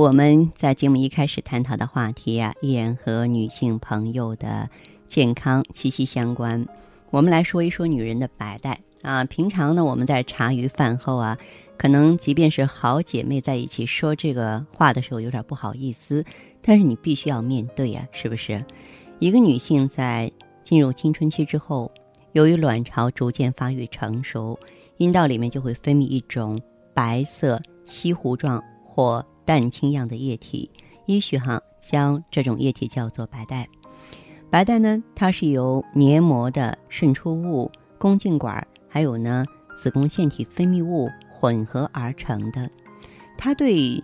我们在节目一开始探讨的话题啊，依然和女性朋友的健康息息相关。我们来说一说女人的白带啊。平常呢，我们在茶余饭后啊，可能即便是好姐妹在一起说这个话的时候，有点不好意思，但是你必须要面对呀，是不是？一个女性在进入青春期之后，由于卵巢逐渐发育成熟，阴道里面就会分泌一种白色稀糊状或蛋清样的液体，医学上将这种液体叫做白带。白带呢，它是由黏膜的渗出物、宫颈管还有呢子宫腺体分泌物混合而成的。它对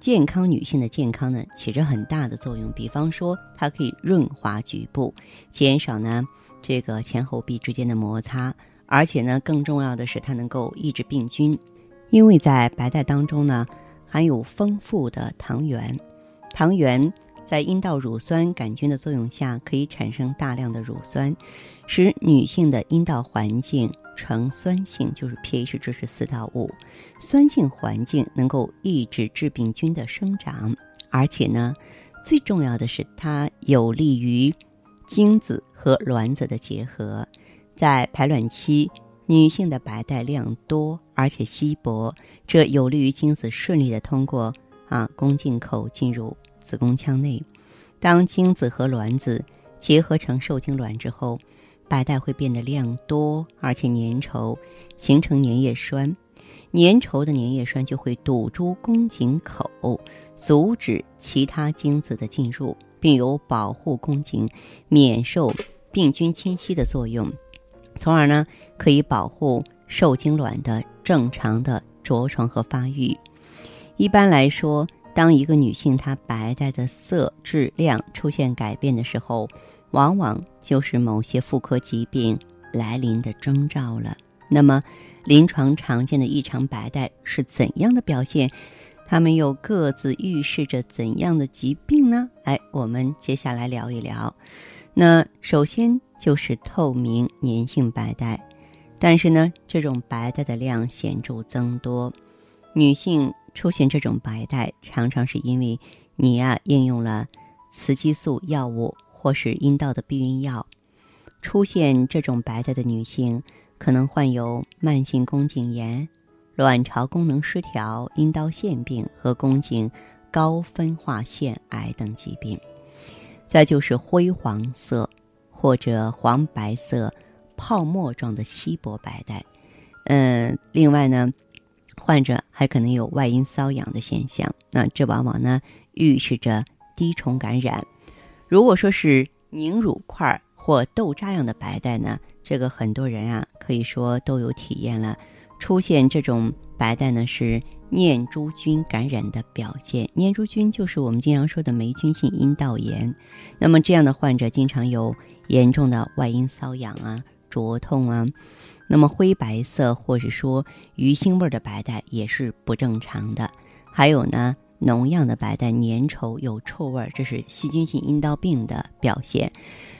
健康女性的健康呢起着很大的作用。比方说，它可以润滑局部，减少呢这个前后壁之间的摩擦，而且呢更重要的是，它能够抑制病菌，因为在白带当中呢。含有丰富的糖原，糖原在阴道乳酸杆菌的作用下，可以产生大量的乳酸，使女性的阴道环境呈酸性，就是 pH 值是四到五。酸性环境能够抑制致病菌的生长，而且呢，最重要的是它有利于精子和卵子的结合，在排卵期。女性的白带量多而且稀薄，这有利于精子顺利的通过啊宫颈口进入子宫腔内。当精子和卵子结合成受精卵之后，白带会变得量多而且粘稠，形成粘液栓。粘稠的粘液栓就会堵住宫颈口，阻止其他精子的进入，并有保护宫颈免受病菌侵袭的作用。从而呢，可以保护受精卵的正常的着床和发育。一般来说，当一个女性她白带的色质量出现改变的时候，往往就是某些妇科疾病来临的征兆了。那么，临床常见的异常白带是怎样的表现？它们又各自预示着怎样的疾病呢？哎，我们接下来聊一聊。那首先就是透明粘性白带，但是呢，这种白带的量显著增多。女性出现这种白带，常常是因为你呀应用了雌激素药物或是阴道的避孕药。出现这种白带的女性，可能患有慢性宫颈炎、卵巢功能失调、阴道腺病和宫颈高分化腺癌等疾病。再就是灰黄色或者黄白色泡沫状的稀薄白带，嗯，另外呢，患者还可能有外阴瘙痒的现象，那这往往呢预示着滴虫感染。如果说是凝乳块或豆渣样的白带呢，这个很多人啊可以说都有体验了。出现这种白带呢，是念珠菌感染的表现。念珠菌就是我们经常说的霉菌性阴道炎。那么这样的患者经常有严重的外阴瘙痒啊、灼痛啊。那么灰白色或者说鱼腥味的白带也是不正常的。还有呢，脓样的白带粘稠有臭味，这是细菌性阴道病的表现。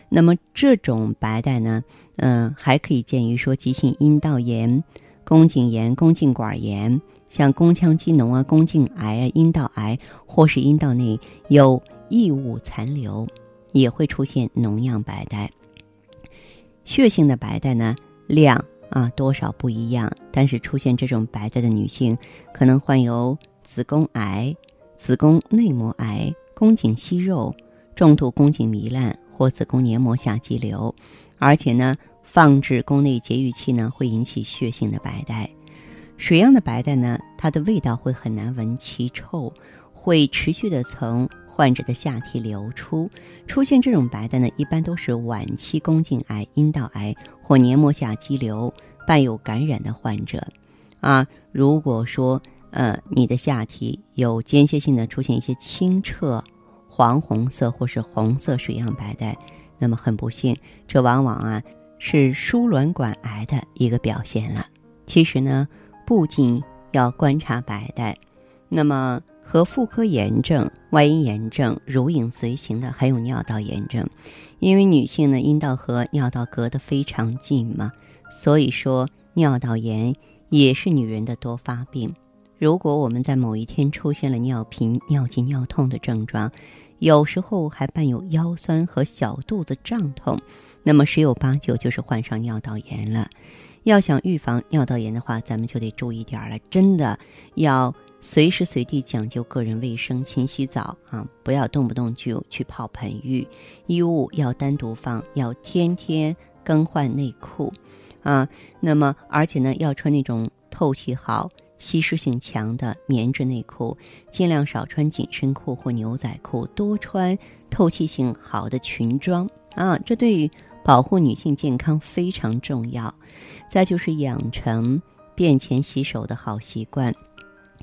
那么这种白带呢，嗯，还可以见于说急性阴道炎。宫颈炎、宫颈管炎，像宫腔积脓啊、宫颈癌啊、阴道癌，或是阴道内有异物残留，也会出现脓样白带。血性的白带呢，量啊多少不一样，但是出现这种白带的女性，可能患有子宫癌、子宫内膜癌、宫颈息肉、重度宫颈糜烂或子宫黏膜下肌瘤，而且呢，放置宫内节育器呢会引起血性的白带。水样的白带呢，它的味道会很难闻，其臭会持续的从患者的下体流出。出现这种白带呢，一般都是晚期宫颈癌、阴道癌或黏膜下肌瘤伴有感染的患者。啊，如果说呃你的下体有间歇性的出现一些清澈黄红色或是红色水样白带，那么很不幸，这往往啊是输卵管癌的一个表现了。其实呢，不仅要观察白带，那么和妇科炎症、外阴炎症如影随形的还有尿道炎症，因为女性呢阴道和尿道隔得非常近嘛，所以说尿道炎。也是女人的多发病。如果我们在某一天出现了尿频、尿急、尿痛的症状，有时候还伴有腰酸和小肚子胀痛，那么十有八九就是患上尿道炎了。要想预防尿道炎的话，咱们就得注意点了，真的要随时随地讲究个人卫生，勤洗澡啊，不要动不动就去泡盆浴，衣物要单独放，要天天更换内裤。啊，那么而且呢，要穿那种透气好、吸湿性强的棉质内裤，尽量少穿紧身裤或牛仔裤，多穿透气性好的裙装啊，这对于保护女性健康非常重要。再就是养成便前洗手的好习惯，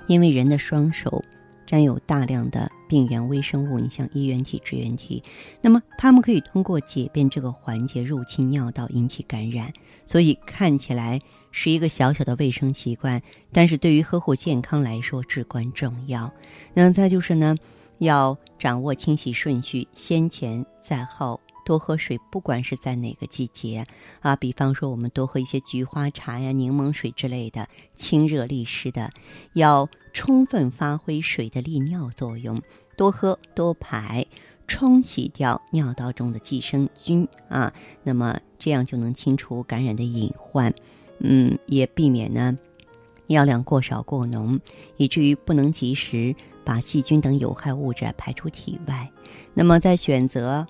因为人的双手。沾有大量的病原微生物，你像衣原体、支原体，那么它们可以通过解便这个环节入侵尿道，引起感染。所以看起来是一个小小的卫生习惯，但是对于呵护健康来说至关重要。那再就是呢，要掌握清洗顺序，先前再后。多喝水，不管是在哪个季节，啊，比方说我们多喝一些菊花茶呀、柠檬水之类的，清热利湿的，要充分发挥水的利尿作用，多喝多排，冲洗掉尿道中的寄生菌啊，那么这样就能清除感染的隐患，嗯，也避免呢尿量过少过浓，以至于不能及时把细菌等有害物质排出体外。那么在选择。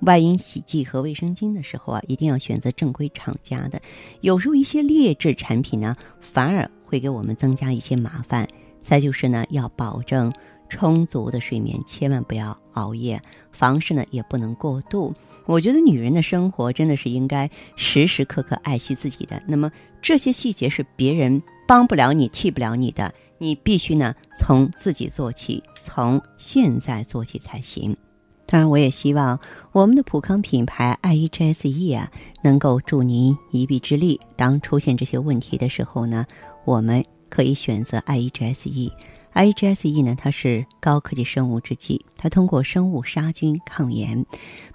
外阴洗剂和卫生巾的时候啊，一定要选择正规厂家的。有时候一些劣质产品呢，反而会给我们增加一些麻烦。再就是呢，要保证充足的睡眠，千万不要熬夜。房事呢，也不能过度。我觉得女人的生活真的是应该时时刻刻爱惜自己的。那么这些细节是别人帮不了你、替不了你的，你必须呢从自己做起，从现在做起才行。当然，我也希望我们的普康品牌 I E G S E 啊，能够助您一臂之力。当出现这些问题的时候呢，我们可以选择 I E G S E。I E G S E 呢，它是高科技生物制剂，它通过生物杀菌抗炎，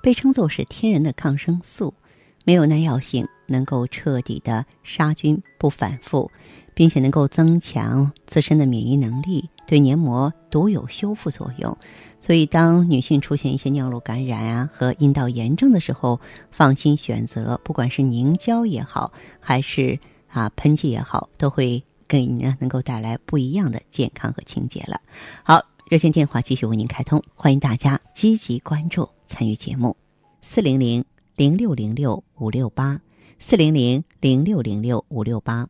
被称作是天然的抗生素，没有耐药性，能够彻底的杀菌不反复。并且能够增强自身的免疫能力，对黏膜独有修复作用。所以，当女性出现一些尿路感染啊和阴道炎症的时候，放心选择，不管是凝胶也好，还是啊喷剂也好，都会给你呢能够带来不一样的健康和清洁了。好，热线电话继续为您开通，欢迎大家积极关注参与节目，四零零零六零六五六八，四零零零六零六五六八。